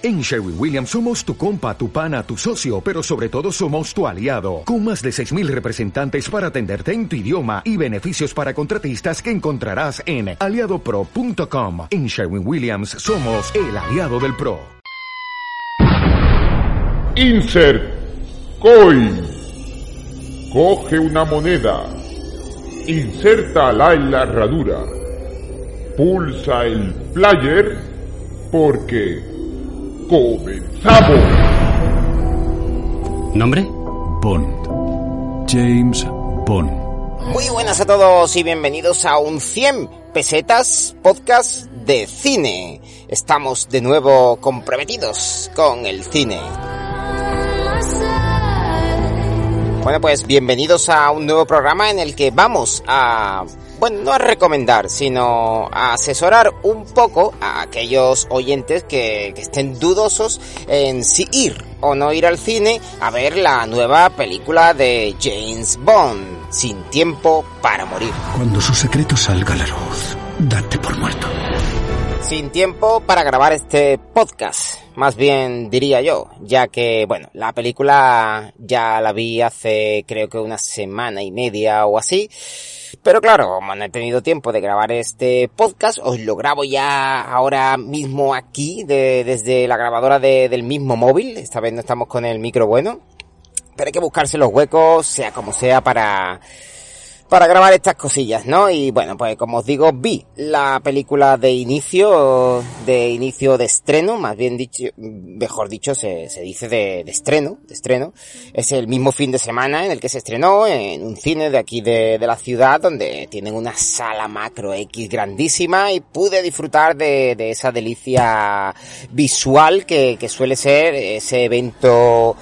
En Sherwin Williams somos tu compa, tu pana, tu socio, pero sobre todo somos tu aliado, con más de 6.000 representantes para atenderte en tu idioma y beneficios para contratistas que encontrarás en aliadopro.com. En Sherwin Williams somos el aliado del PRO. Insert Coin. Coge una moneda. Insértala en la herradura. Pulsa el player porque ¡Comenzamos! ¿Nombre? Bond. James Bond. Muy buenas a todos y bienvenidos a un 100 pesetas podcast de cine. Estamos de nuevo comprometidos con el cine. Bueno, pues bienvenidos a un nuevo programa en el que vamos a bueno, no a recomendar, sino a asesorar un poco a aquellos oyentes que, estén dudosos en si ir o no ir al cine a ver la nueva película de James Bond, Sin tiempo para morir. Cuando su secreto salga a la luz, date por muerto. Sin tiempo para grabar este podcast, más bien diría yo, ya que, bueno, la película ya la vi hace creo que una semana y media o así, pero claro, como no he tenido tiempo de grabar este podcast, os lo grabo ya ahora mismo aquí, desde la grabadora del mismo móvil. Esta vez no estamos con el micro bueno. Pero hay que buscarse los huecos, sea como sea, para para grabar estas cosillas, ¿no? Y bueno, pues como os digo, vi la película de inicio, de inicio de estreno, más bien dicho, mejor dicho, se, dice de, estreno, de estreno. Es el mismo fin de semana en el que se estrenó en un cine de aquí de, la ciudad, donde tienen una sala macro X grandísima y pude disfrutar de, esa delicia visual que suele ser ese evento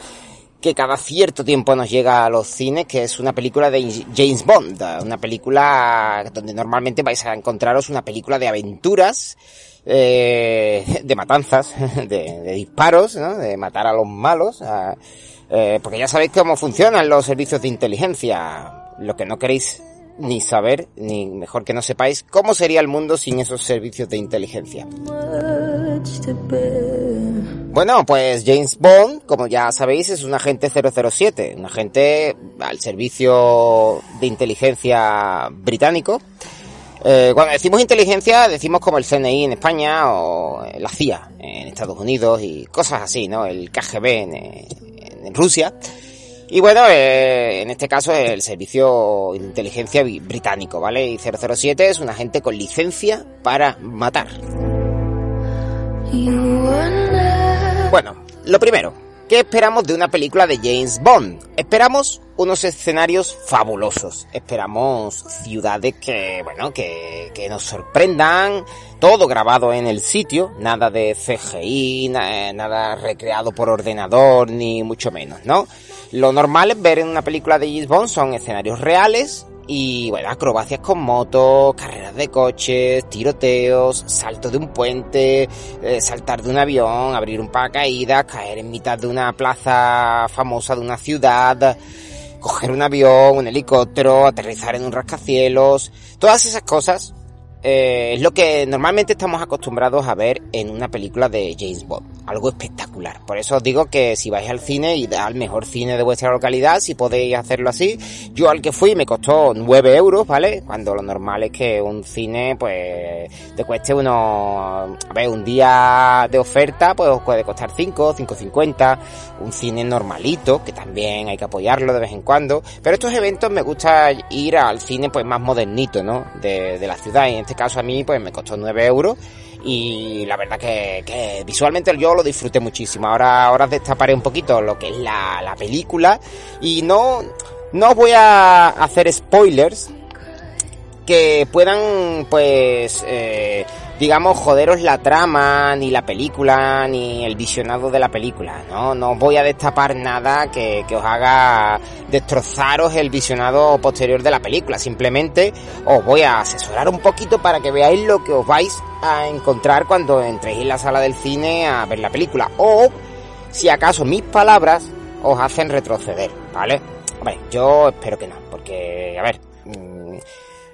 que cada cierto tiempo nos llega a los cines, que es una película de James Bond, una película donde normalmente vais a encontraros una película de aventuras, eh, de matanzas, de, disparos, ¿no? de matar a los malos, eh, porque ya sabéis cómo funcionan los servicios de inteligencia. Lo que no queréis ni saber, ni mejor que no sepáis, cómo sería el mundo sin esos servicios de inteligencia. Bueno, pues James Bond, como ya sabéis, es un agente 007, un agente al servicio de inteligencia británico. Eh, cuando decimos inteligencia, decimos como el CNI en España o la CIA en Estados Unidos y cosas así, ¿no? El KGB en, Rusia. Y bueno, eh, en este caso es el servicio de inteligencia británico, ¿vale? Y 007 es un agente con licencia para matar. Bueno, lo primero, ¿qué esperamos de una película de James Bond? Esperamos unos escenarios fabulosos, esperamos ciudades que, bueno, que, que nos sorprendan, todo grabado en el sitio, nada de CGI, nada recreado por ordenador, ni mucho menos, ¿no? Lo normal es ver en una película de James Bond son escenarios reales, y bueno, acrobacias con motos, carreras de coches, tiroteos, salto de un puente, eh, saltar de un avión, abrir un paracaídas, caer en mitad de una plaza famosa de una ciudad, coger un avión, un helicóptero, aterrizar en un rascacielos, todas esas cosas eh, es lo que normalmente estamos acostumbrados a ver en una película de James Bond. Algo espectacular. Por eso os digo que si vais al cine y al mejor cine de vuestra localidad, si podéis hacerlo así. Yo al que fui me costó 9 euros, ¿vale? Cuando lo normal es que un cine, pues, te cueste unos, a ver, un día de oferta, pues os puede costar 5, 5.50. Un cine normalito, que también hay que apoyarlo de vez en cuando. Pero estos eventos me gusta ir al cine, pues, más modernito, ¿no? De, la ciudad. Y en este caso a mí pues me costó 9 euros y la verdad que, visualmente yo lo disfruté muchísimo. Ahora, ahora destaparé un poquito lo que es la, la película y no, no voy a hacer spoilers que puedan pues eh, digamos, joderos la trama, ni la película, ni el visionado de la película, ¿no? No voy a destapar nada que, que os haga destrozaros el visionado posterior de la película. Simplemente os voy a asesorar un poquito para que veáis lo que os vais a encontrar cuando entréis en la sala del cine a ver la película. O, si acaso mis palabras os hacen retroceder, ¿vale? Hombre, yo espero que no, porque, a ver, mm,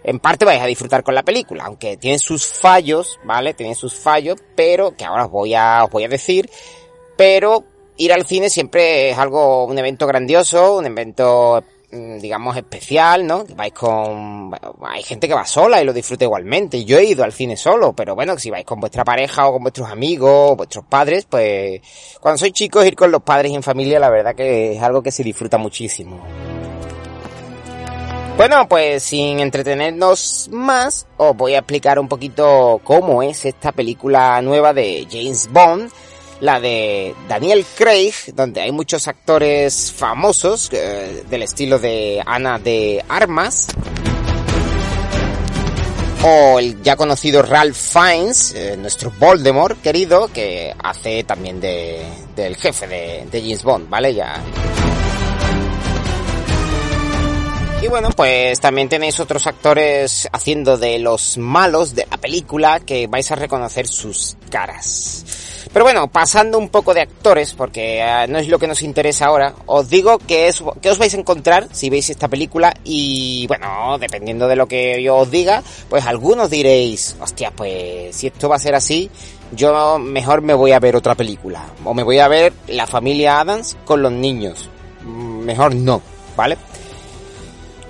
en parte vais a disfrutar con la película, aunque tiene sus fallos, ¿vale? Tiene sus fallos, pero que ahora os voy a, os voy a decir, pero ir al cine siempre es algo, un evento grandioso, un evento mm, digamos especial, ¿no? Vais con hay gente que va sola y lo disfruta igualmente. Yo he ido al cine solo, pero bueno, si vais con vuestra pareja o con vuestros amigos o vuestros padres, pues cuando sois chicos ir con los padres y en familia, la verdad que es algo que se disfruta muchísimo. Bueno, pues sin entretenernos más, os voy a explicar un poquito cómo es esta película nueva de James Bond la de Daniel Craig, donde hay muchos actores famosos eh, del estilo de Ana de Armas. O el ya conocido Ralph Fiennes, eh, nuestro Voldemort querido, que hace también de, del jefe de, de James Bond, ¿vale? Ya. Y bueno, pues también tenéis otros actores haciendo de los malos de la película que vais a reconocer sus caras. Pero bueno, pasando un poco de actores, porque eh, no es lo que nos interesa ahora, os digo que, es, que os vais a encontrar si veis esta película y bueno, dependiendo de lo que yo os diga, pues algunos diréis, hostia, pues si esto va a ser así, yo mejor me voy a ver otra película. O me voy a ver La familia Adams con los niños. Mm, mejor no, ¿vale?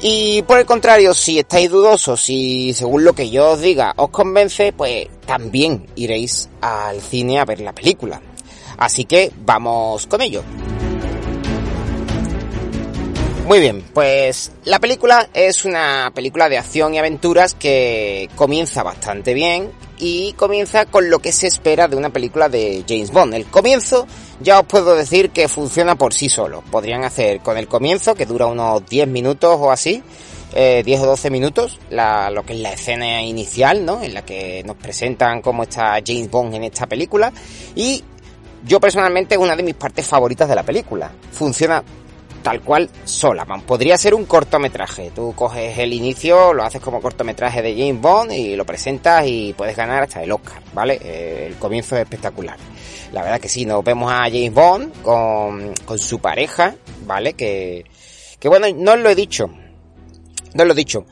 Y por el contrario, si estáis dudosos, si según lo que yo os diga os convence, pues también iréis al cine a ver la película. Así que vamos con ello. Muy bien, pues la película es una película de acción y aventuras que comienza bastante bien y comienza con lo que se espera de una película de James Bond. El comienzo ya os puedo decir que funciona por sí solo. Podrían hacer con el comienzo, que dura unos 10 minutos o así, eh, 10 o 12 minutos, la, lo que es la escena inicial, ¿no? En la que nos presentan cómo está James Bond en esta película. Y yo personalmente es una de mis partes favoritas de la película. Funciona tal cual sola. Podría ser un cortometraje. Tú coges el inicio, lo haces como cortometraje de James Bond y lo presentas y puedes ganar hasta el Oscar, ¿vale? Eh, el comienzo es espectacular. La verdad que sí, nos vemos a James Bond con, con su pareja, ¿vale? Que, que bueno, no os lo he dicho. No os lo he dicho.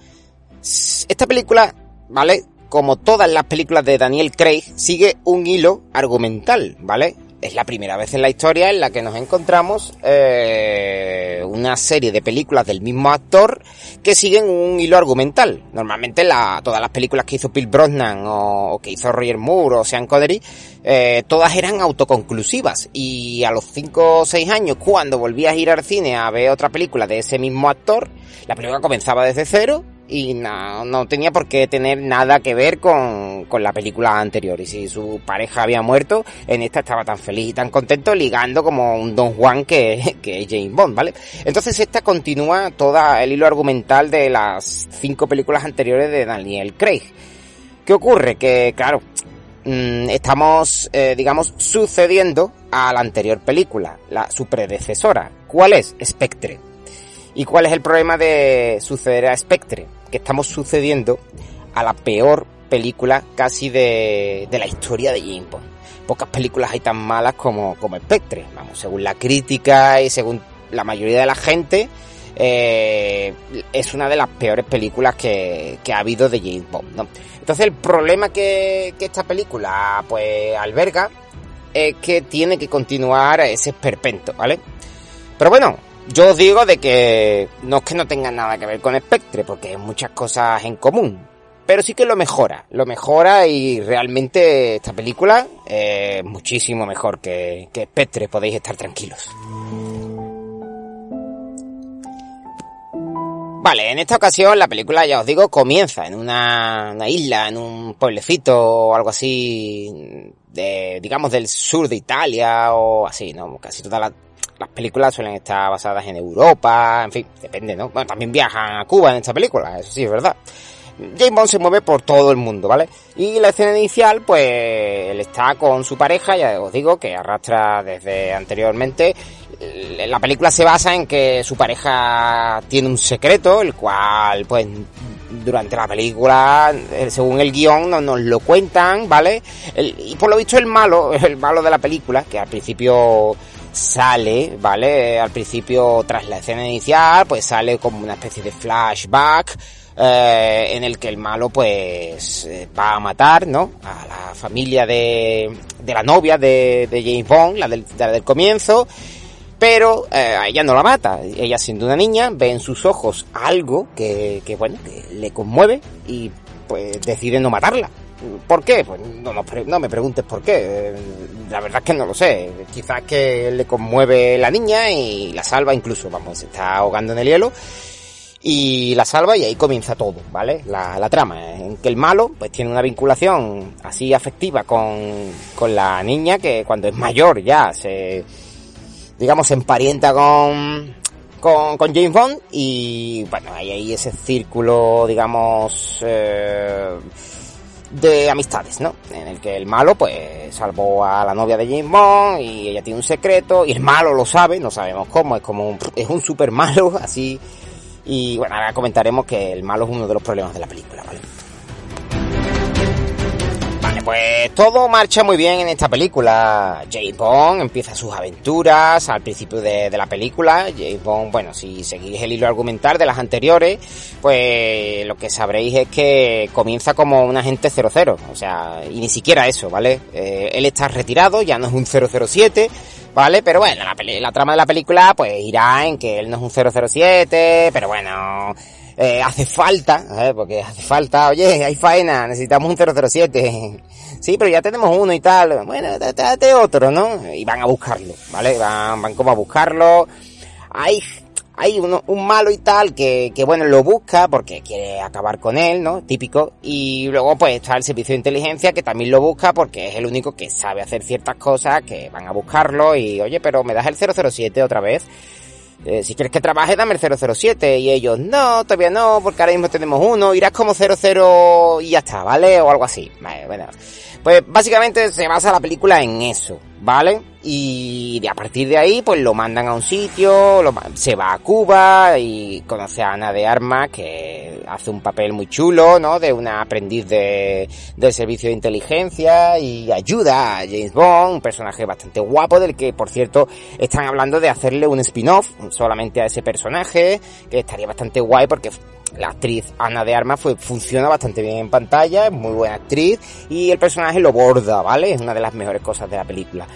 Esta película, ¿vale? Como todas las películas de Daniel Craig, sigue un hilo argumental, ¿vale? Es la primera vez en la historia en la que nos encontramos eh, una serie de películas del mismo actor que siguen un hilo argumental. Normalmente la, todas las películas que hizo Bill Brosnan o, que hizo Roger Moore o Sean Connery, eh, todas eran autoconclusivas. Y a los 5 o 6 años, cuando volvías a ir al cine a ver otra película de ese mismo actor, la película comenzaba desde cero y no, no tenía por qué tener nada que ver con, con la película anterior. Y si su pareja había muerto, en esta estaba tan feliz y tan contento ligando como un Don Juan que, que es James Bond, ¿vale? Entonces esta continúa todo el hilo argumental de las cinco películas anteriores de Daniel Craig. ¿Qué ocurre? Que, claro, mm, estamos, eh, digamos, sucediendo a la anterior película, la, su predecesora. ¿Cuál es? Spectre. ¿Y cuál es el problema de suceder a Spectre? Que estamos sucediendo a la peor película casi de, de la historia de James Bond. Pocas películas hay tan malas como, como Spectre, vamos, según la crítica y según la mayoría de la gente, eh, es una de las peores películas que, que ha habido de James Bond. Entonces el problema que, que esta película pues alberga es que tiene que continuar ese esperpento, ¿vale? Pero bueno, yo os digo de que no es que no tenga nada que ver con Spectre, porque hay muchas cosas en común. Pero sí que lo mejora, lo mejora y realmente esta película es muchísimo mejor que, que Spectre, podéis estar tranquilos. Vale, en esta ocasión la película, ya os digo, comienza en una, una, isla, en un pueblecito o algo así, de, digamos, del sur de Italia o así, ¿no? Casi toda la, las películas suelen estar basadas en Europa, en fin, depende, ¿no? Bueno, también viajan a Cuba en esta película, eso sí es verdad. James Bond se mueve por todo el mundo, ¿vale? Y la escena inicial, pues, él está con su pareja, ya os digo, que arrastra desde anteriormente. La película se basa en que su pareja tiene un secreto, el cual, pues, durante la película, eh, según el guion, nos, nos lo cuentan, ¿vale? y por lo visto el malo, el malo de la película, que al principio sale, ¿vale? Al principio, tras la escena inicial, pues sale como una especie de flashback, eh, en el que el malo pues eh, va a matar, ¿no? A la familia de, de la novia de, de James Bond, la del, la del comienzo, pero eh, ella no la mata. Ella siendo una niña ve en sus ojos algo que, que bueno, que le conmueve y pues decide no matarla. ¿Por qué? Pues no, no, no, me preguntes por qué. La verdad es que no lo sé. Quizás que le conmueve la niña y la salva incluso. Vamos, se está ahogando en el hielo. Y la salva y ahí comienza todo, ¿vale? La, la trama. En que el malo pues tiene una vinculación así afectiva con, con la niña que cuando es mayor ya se, digamos, se emparenta con, con, con James Bond y bueno, hay ahí ese círculo, digamos, eh, de amistades, ¿no? En el que el malo, pues, salvó a la novia de James y ella tiene un secreto y el malo lo sabe, no sabemos cómo, es como un, es un super malo, así. Y bueno, ahora comentaremos que el malo es uno de los problemas de la película, ¿vale? Pues todo marcha muy bien en esta película. James Bond empieza sus aventuras al principio de, de, la película. James Bond, bueno, si seguís el hilo argumental de las anteriores, pues lo que sabréis es que comienza como un agente 00. O sea, y ni siquiera eso, ¿vale? Eh, él está retirado, ya no es un 007, ¿vale? Pero bueno, la, la, trama de la película pues irá en que él no es un 007, pero bueno, eh, hace falta, ¿eh? porque hace falta, oye, hay faena, necesitamos un 007. Sí, pero ya tenemos uno y tal. Bueno, date otro, ¿no? Y van a buscarlo, ¿vale? Van, van como a buscarlo. Hay hay uno, un malo y tal que, que, bueno, lo busca porque quiere acabar con él, ¿no? Típico. Y luego pues está el servicio de inteligencia que también lo busca porque es el único que sabe hacer ciertas cosas que van a buscarlo y, oye, pero me das el 007 otra vez. Eh, si quieres que trabaje, dame el 007. Y ellos, no, todavía no, porque ahora mismo tenemos uno, irás como 00 y ya está, ¿vale? O algo así. Bueno. Pues básicamente se basa la película en eso, ¿vale? Y a partir de ahí, pues lo mandan a un sitio, lo, se va a Cuba y conoce a Ana de Armas, que hace un papel muy chulo, ¿no? De una aprendiz de, del servicio de inteligencia y ayuda a James Bond, un personaje bastante guapo, del que, por cierto, están hablando de hacerle un spin-off solamente a ese personaje, que estaría bastante guay porque la actriz Ana de Armas funciona bastante bien en pantalla, es muy buena actriz y el personaje lo borda, ¿vale? Es una de las mejores cosas de la película.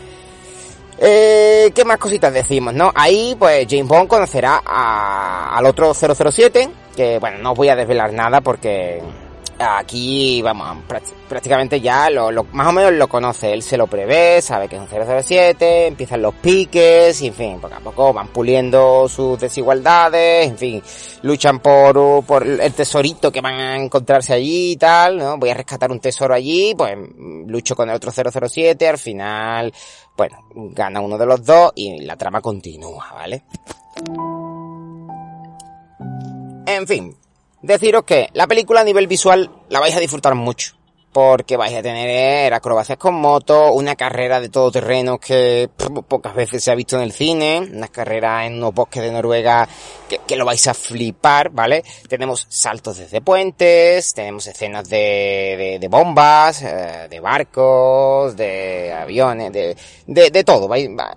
Eh, ¿Qué más cositas decimos, no? Ahí, pues, James Bond conocerá al otro 007, que, bueno, no os voy a desvelar nada porque aquí, vamos, prácticamente ya lo, lo, más o menos lo conoce, él se lo prevé, sabe que es un 007, empiezan los piques, y en fin, poco a poco van puliendo sus desigualdades, en fin, luchan por, por el tesorito que van a encontrarse allí y tal, ¿no? Voy a rescatar un tesoro allí, pues lucho con el otro 007, al final, bueno, gana uno de los dos y la trama continúa, ¿vale? En fin, deciros que la película a nivel visual la vais a disfrutar mucho. Porque vais a tener acrobacias con moto, una carrera de todo terreno que pocas veces se ha visto en el cine, una carrera en unos bosques de Noruega que, lo vais a flipar, ¿vale? Tenemos saltos desde puentes, tenemos escenas de, de, bombas, eh, de barcos, de aviones, de, de, de todo. Vais, va.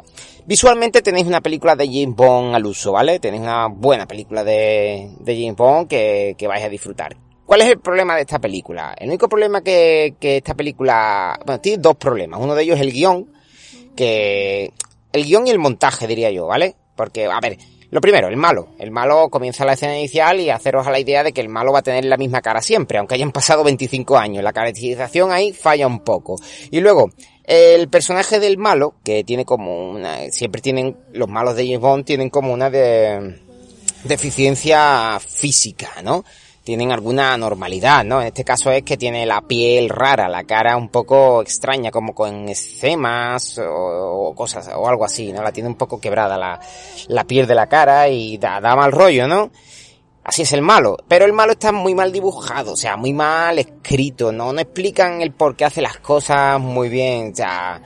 Visualmente tenéis una película de James Bond al uso, ¿vale? Tenéis una buena película de, James Bond que, que vais a disfrutar. ¿Cuál es el problema de esta película? El único problema que, que esta película, bueno, tiene dos problemas. Uno de ellos es el guion, que, el guion y el montaje diría yo, ¿vale? Porque, a ver, lo primero, el malo. El malo comienza la escena inicial y haceros a la idea de que el malo va a tener la misma cara siempre, aunque hayan pasado 25 años. La caracterización ahí falla un poco. Y luego, el personaje del malo, que tiene como una, siempre tienen, los malos de James Bond tienen como una de, deficiencia física, ¿no? Tienen alguna anormalidad, ¿no? En este caso es que tiene la piel rara, la cara un poco extraña, como con escemas o, o cosas, o algo así, ¿no? La tiene un poco quebrada la, la piel de la cara y da, da mal rollo, ¿no? Así es el malo. Pero el malo está muy mal dibujado, o sea, muy mal escrito, ¿no? Explican el por qué hace las cosas muy bien, o sea...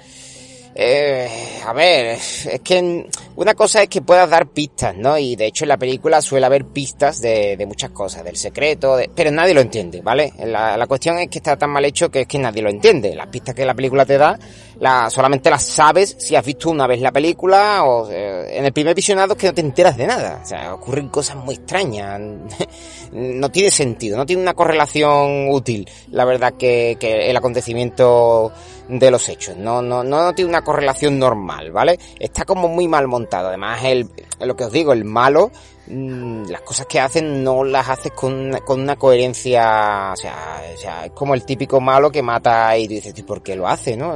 Eh, a ver, es que una cosa es que puedas dar pistas, ¿no? Y de hecho en la película suele haber pistas de, muchas cosas, del secreto, de, pero nadie lo entiende, ¿vale? La, la, cuestión es que está tan mal hecho que es que nadie lo entiende. Las pistas que la película te da, la, solamente las sabes si has visto una vez la película o eh, en el primer visionado es que no te enteras de nada. O sea, ocurren cosas muy extrañas. no tiene sentido, no tiene una correlación útil, la verdad, que, que el acontecimiento de los hechos. No, no, no tiene una correlación normal, ¿vale? Está como muy mal montado. Además, el, lo que os digo, el malo Mm, las cosas que hacen no las haces con una, con una coherencia, o sea, o sea, es como el típico malo que mata y dices, ¿y por qué lo hace, no?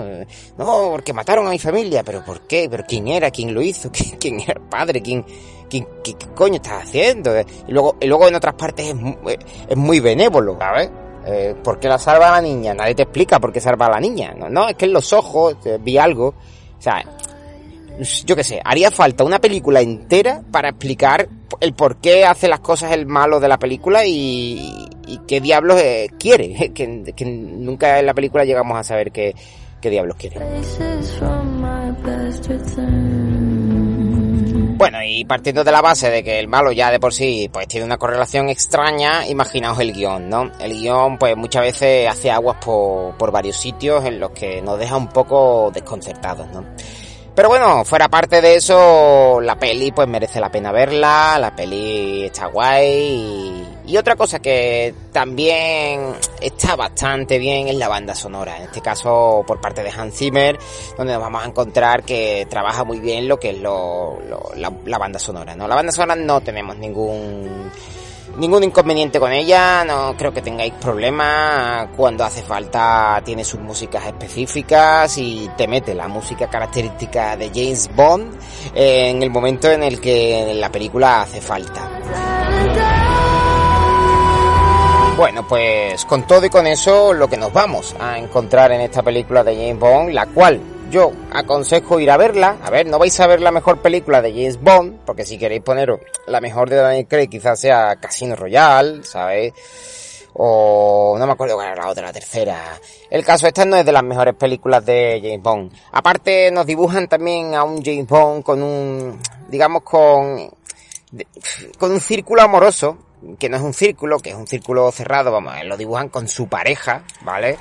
No, porque mataron a mi familia, pero ¿por qué? ¿Pero quién era? ¿Quién lo hizo? ¿Quién, era el padre? ¿Quién, quién, qué, coño estás haciendo? Y luego, y luego en otras partes es, es muy benévolo, ¿sabes? Eh, ¿Por qué la salva a la niña? Nadie te explica por qué salva a la niña. No, no es que en los ojos eh, vi algo. O sea, yo qué sé, haría falta una película entera para explicar el por qué hace las cosas el malo de la película y, qué diablos eh, quiere, que, nunca en la película llegamos a saber qué, qué diablos quiere. Bueno, y partiendo de la base de que el malo ya de por sí pues tiene una correlación extraña, imaginaos el guion, ¿no? El guion pues muchas veces hace aguas por, por varios sitios en los que nos deja un poco desconcertados, ¿no? Pero bueno, fuera parte de eso, la peli pues merece la pena verla, la peli está guay y, otra cosa que también está bastante bien es la banda sonora, en este caso por parte de Hans Zimmer, donde nos vamos a encontrar que trabaja muy bien lo que es lo, la, la banda sonora, ¿no? La banda sonora no tenemos ningún ningún inconveniente con ella, no creo que tengáis problemas. Cuando hace falta tiene sus músicas específicas y te mete la música característica de James Bond en el momento en el que la película hace falta. Bueno, pues con todo y con eso lo que nos vamos a encontrar en esta película de James Bond, la cual yo aconsejo ir a verla. A ver, no vais a ver la mejor película de James Bond, porque si queréis poneros la mejor de Daniel Craig, quizás sea Casino Royale, ¿sabéis? O no me acuerdo cuál era la otra, la tercera. El caso esta no es de las mejores películas de James Bond. Aparte nos dibujan también a un James Bond con un, digamos con, con un círculo amoroso, que no es un círculo, que es un círculo cerrado, vamos, lo dibujan con su pareja, ¿vale?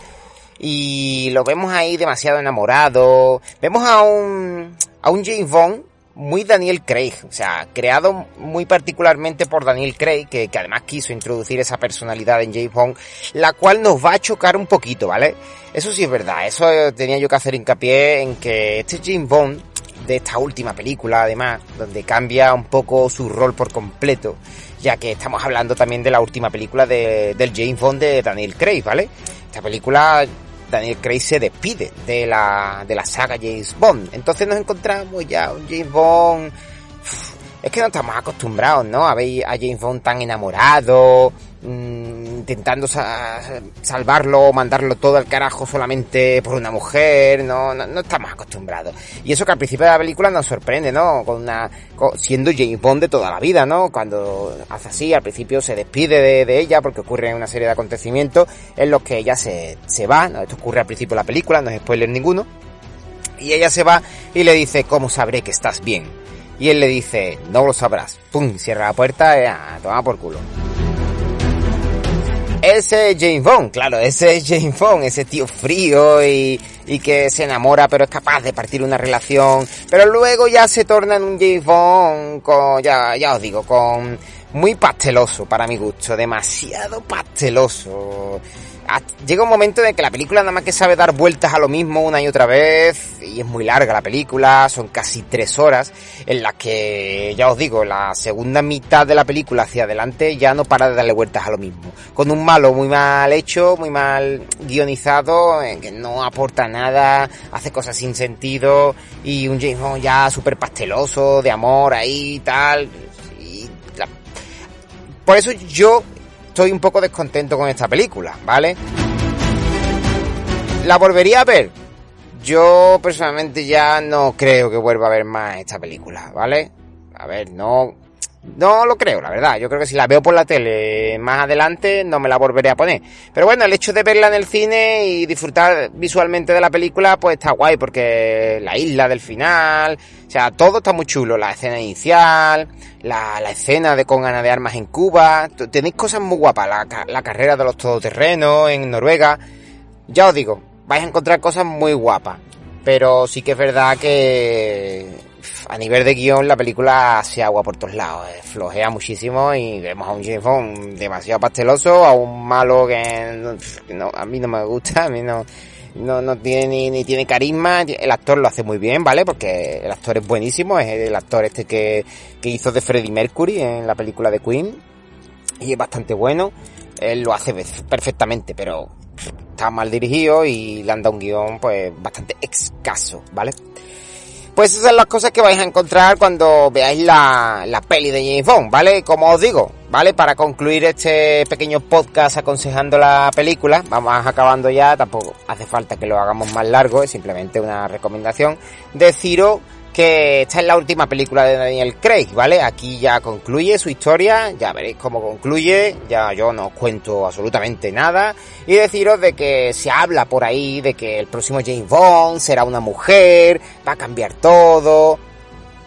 Y lo vemos ahí demasiado enamorado. Vemos a un, a un James Bond muy Daniel Craig, o sea, creado muy particularmente por Daniel Craig, que, que, además quiso introducir esa personalidad en James Bond, la cual nos va a chocar un poquito, ¿vale? Eso sí es verdad, eso tenía yo que hacer hincapié en que este James Bond, de esta última película además, donde cambia un poco su rol por completo, ya que estamos hablando también de la última película de, del James Bond de Daniel Craig, ¿vale? Esta película Daniel Craig se despide de la, de la saga James Bond. Entonces nos encontramos ya un James Bond... Es que no estamos acostumbrados, ¿no? A ver a James Bond tan enamorado, mmm, intentando salvarlo o mandarlo todo al carajo solamente por una mujer, no, no, estamos acostumbrados. Y eso que al principio de la película nos sorprende, ¿no? Con una, siendo James Bond de toda la vida, ¿no? Cuando hace así, al principio se despide de, ella porque ocurre una serie de acontecimientos en los que ella se, se va, ¿no? Esto ocurre al principio de la película, no es spoiler ninguno. Y ella se va y le dice, ¿cómo sabré que estás bien? Y él le dice, no lo sabrás. Pum, cierra la puerta y a tomar por culo. Ese es James Bond, claro, ese es James Bond, ese tío frío y, que se enamora pero es capaz de partir una relación, pero luego ya se torna en un James Bond con, ya, ya os digo, con muy pasteloso para mi gusto, demasiado pasteloso llega un momento en que la película nada más que sabe dar vueltas a lo mismo una y otra vez, y es muy larga la película, son casi tres horas, en las que, ya os digo, la segunda mitad de la película hacia adelante ya no para de darle vueltas a lo mismo. Con un malo muy mal hecho, muy mal guionizado, en que no aporta nada, hace cosas sin sentido, y un James Bond ya súper pasteloso, de amor ahí y tal. Por eso yo estoy un poco descontento con esta película, ¿vale? ¿La volvería a ver? Yo personalmente ya no creo que vuelva a ver más esta película, ¿vale? A ver, no, no lo creo, la verdad. Yo creo que si la veo por la tele más adelante no me la volveré a poner. Pero bueno, el hecho de verla en el cine y disfrutar visualmente de la película pues está guay porque la isla del final, o sea, todo está muy chulo. La escena inicial, la, la escena de con gana de armas en Cuba, tenéis cosas muy guapas. La, la carrera de los todoterrenos en Noruega. Ya os digo, vais a encontrar cosas muy guapas. Pero sí que es verdad que a nivel de guion la película se agua por todos lados, eh, flojea muchísimo y vemos a un James demasiado pasteloso, a un malo que a mí no me gusta, a mí no, no, no tiene ni, ni, tiene carisma, el actor lo hace muy bien, ¿vale? Porque el actor es buenísimo, es el actor este que, que hizo de Freddie Mercury en la película de Queen y es bastante bueno, él lo hace perfectamente, pero está mal dirigido y le han dado un guion pues bastante escaso, ¿vale? Pues esas son las cosas que vais a encontrar cuando veáis la, la peli de James Bond, ¿vale? Como os digo, ¿vale? Para concluir este pequeño podcast aconsejando la película, vamos acabando ya, tampoco hace falta que lo hagamos más largo, es simplemente una recomendación. Deciros que esta es la última película de Daniel Craig, ¿vale? Aquí ya concluye su historia, ya veréis cómo concluye, ya yo no os cuento absolutamente nada, y deciros de que se habla por ahí de que el próximo James Bond será una mujer, va a cambiar todo.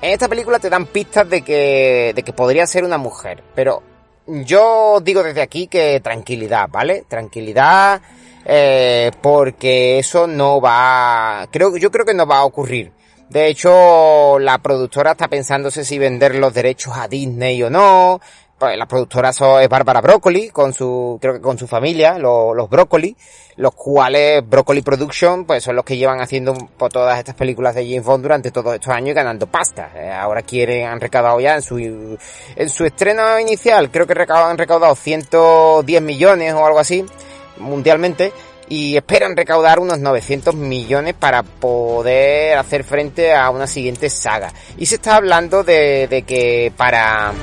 En esta película te dan pistas de que, de que podría ser una mujer, pero yo digo desde aquí que tranquilidad, ¿vale? Tranquilidad, eh, porque eso no va, creo, yo creo que no va a ocurrir. De hecho, la productora está pensándose si vender los derechos a Disney o no. Pues la productora es Bárbara Broccoli, con su, creo que con su familia, los, los Broccoli, los cuales Broccoli Production, pues son los que llevan haciendo por todas estas películas de James Bond durante todos estos años y ganando pasta. Eh, ahora quieren, han recaudado ya en su, en su estreno inicial, creo que han recaudado 110 millones o algo así, mundialmente y esperan recaudar unos 900 millones para poder hacer frente a una siguiente saga. Y se está hablando de, de que para,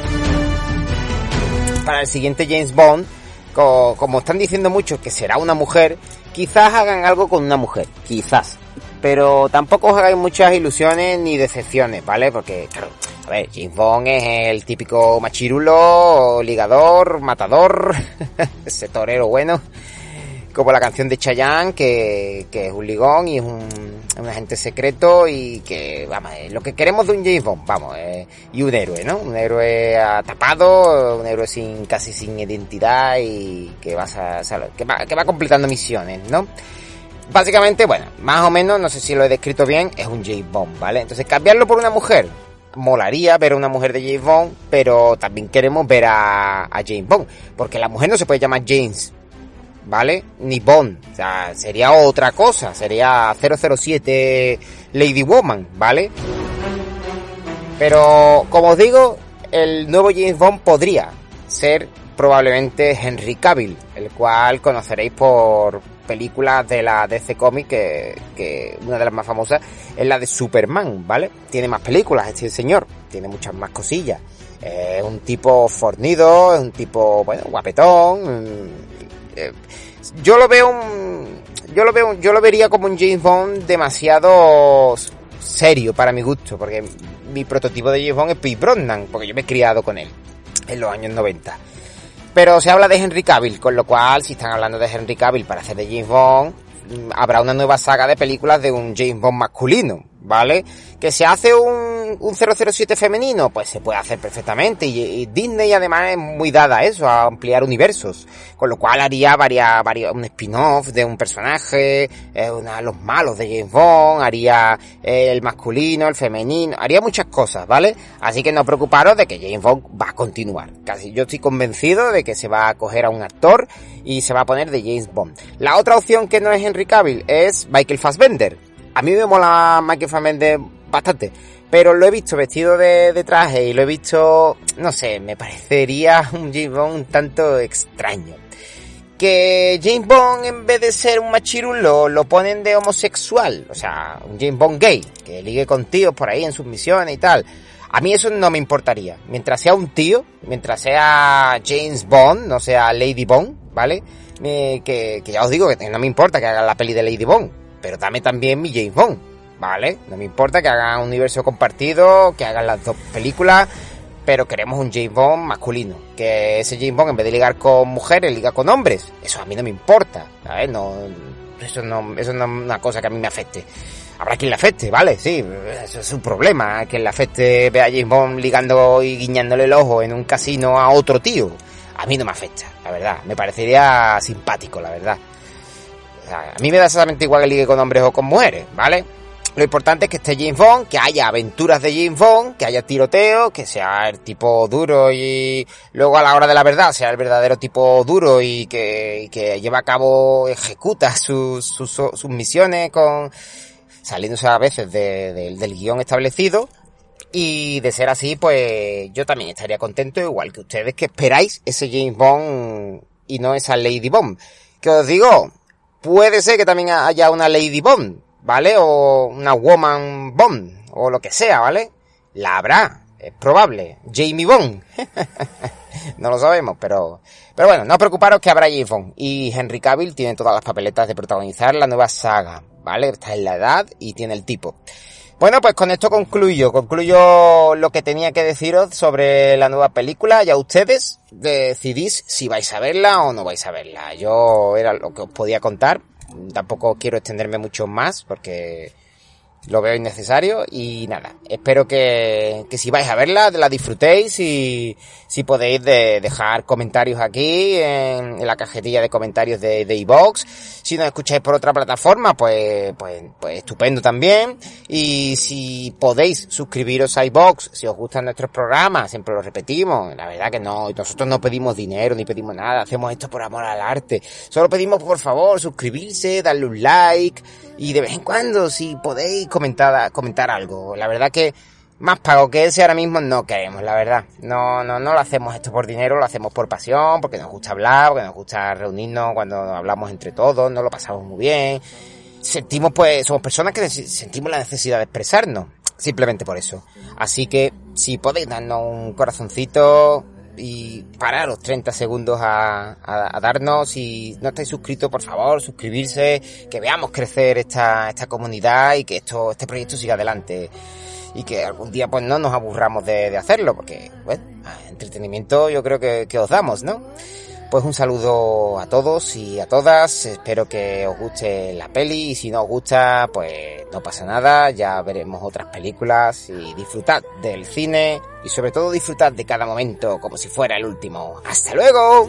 para el siguiente James Bond, como, están diciendo muchos que será una mujer, quizás hagan algo con una mujer, quizás. Pero tampoco os hagáis muchas ilusiones ni decepciones, ¿vale? Porque, claro, a ver, James Bond es el típico machirulo, ligador, matador, ese torero bueno como la canción de Chayanne, que, es un ligón y es un, agente secreto y que, vamos, lo que queremos de un James Bond, vamos, y un héroe, ¿no? Un héroe tapado, un héroe sin, casi sin identidad y que, vas a, que, va, que va completando misiones, ¿no? Básicamente, bueno, más o menos, no sé si lo he descrito bien, es un James Bond, ¿vale? Entonces cambiarlo por una mujer, molaría ver a una mujer de James Bond, pero también queremos ver a, a James Bond, porque la mujer no se puede llamar James, ¿vale? Ni Bond, o sea, sería otra cosa, sería 007 Lady Woman, ¿vale? Pero, como os digo, el nuevo James Bond podría ser probablemente Henry Cavill, el cual conoceréis por películas de la DC Comics, que, que una de las más famosas es la de Superman, ¿vale? Tiene más películas este señor, tiene muchas más cosillas. Es un tipo fornido, es un tipo, bueno, guapetón, eh, yo lo veo un, yo lo veo, yo lo vería como un James Bond demasiado serio para mi gusto, porque mi prototipo de James Bond es Pete Brosnan, porque yo me he criado con él en los años 90. Pero se habla de Henry Cavill, con lo cual, si están hablando de Henry Cavill para hacer de James Bond, mm, habrá una nueva saga de películas de un James Bond masculino, ¿vale? Que se hace un, un 007 femenino, pues se puede hacer perfectamente. Y, Disney además es muy dada a eso, a ampliar universos. Con lo cual haría varias, varias un spin-off de un personaje, eh, una, los malos de James Bond, haría eh, el masculino, el femenino, haría muchas cosas, ¿vale? Así que no preocuparos de que James Bond va a continuar. Casi yo estoy convencido de que se va a coger a un actor y se va a poner de James Bond. La otra opción que no es Henry Cavill es Michael Fassbender a mí me mola Michael Fassbender bastante, pero lo he visto vestido de, traje y lo he visto, no sé, me parecería un James Bond un tanto extraño. Que James Bond en vez de ser un machirulo lo ponen de homosexual, o sea, un James Bond gay, que ligue con tíos por ahí en sus misiones y tal. A mí eso no me importaría. Mientras sea un tío, mientras sea James Bond, no sea Lady Bond, ¿vale? que, que ya os digo que no me importa que haga la peli de Lady Bond pero dame también mi James Bond, ¿vale? No me importa que hagan un universo compartido, que hagan las dos películas, pero queremos un James Bond masculino. Que ese James Bond, en vez de ligar con mujeres, liga con hombres. Eso a mí no me importa, ¿sabes? No, eso no, eso no es una cosa que a mí me afecte. Habrá quien le afecte, ¿vale? Sí, eso es un problema. Que le afecte ver a James Bond ligando y guiñándole el ojo en un casino a otro tío. A mí no me afecta, la verdad. Me parecería simpático, la verdad a mí me da exactamente igual que ligue con hombres o con mujeres, ¿vale? Lo importante es que esté James Bond, que haya aventuras de James Bond, que haya tiroteo, que sea el tipo duro y luego a la hora de la verdad sea el verdadero tipo duro y que, que lleva a cabo, ejecuta sus, sus, sus misiones con, saliéndose a veces del guion establecido. Y de ser así, pues yo también estaría contento, igual que ustedes que esperáis ese James Bond y no esa Lady Bond. Que os digo, puede ser que también haya una Lady Bond, ¿vale? O una Woman Bond, o lo que sea, ¿vale? La habrá, es probable. Jamie Bond. no lo sabemos, pero... Pero bueno, no os preocuparos que habrá James Bond. Y Henry Cavill tiene todas las papeletas de protagonizar la nueva saga, ¿vale? Está en la edad y tiene el tipo. Bueno, pues con esto concluyo, concluyo lo que tenía que deciros sobre la nueva película. Ya ustedes decidís si vais a verla o no vais a verla. Yo era lo que os podía contar. Tampoco quiero extenderme mucho más porque lo veo innecesario y nada, espero que, que si vais a verla, la disfrutéis y si podéis de dejar comentarios aquí en, la cajetilla de comentarios de, de. Si nos escucháis por otra plataforma, pues, pues, pues estupendo también. Y si podéis suscribiros a iVox, si os gustan nuestros programas, siempre lo repetimos. La verdad que no, nosotros no pedimos dinero ni pedimos nada, hacemos esto por amor al arte. Solo pedimos por favor suscribirse, darle un like y de vez en cuando si podéis comentar, comentar algo. La verdad que más pago que ese ahora mismo no queremos, la verdad. No, no, no lo hacemos esto por dinero, lo hacemos por pasión, porque nos gusta hablar, porque nos gusta reunirnos cuando hablamos entre todos, nos lo pasamos muy bien. Sentimos pues, somos personas que sentimos la necesidad de expresarnos, simplemente por eso. Así que si podéis darnos un corazoncito, y pararos 30 segundos a, a, darnos. Si no estáis suscritos, por favor, suscribirse, que veamos crecer esta, esta comunidad y que esto, este proyecto siga adelante. Y que algún día pues no nos aburramos de, de hacerlo, porque, bueno, entretenimiento yo creo que, que os damos, ¿no? Pues un saludo a todos y a todas. Espero que os guste la peli y si no os gusta, pues no pasa nada. Ya veremos otras películas y disfrutad del cine y sobre todo disfrutad de cada momento como si fuera el último. ¡Hasta luego!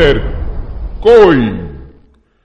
Insert Coin.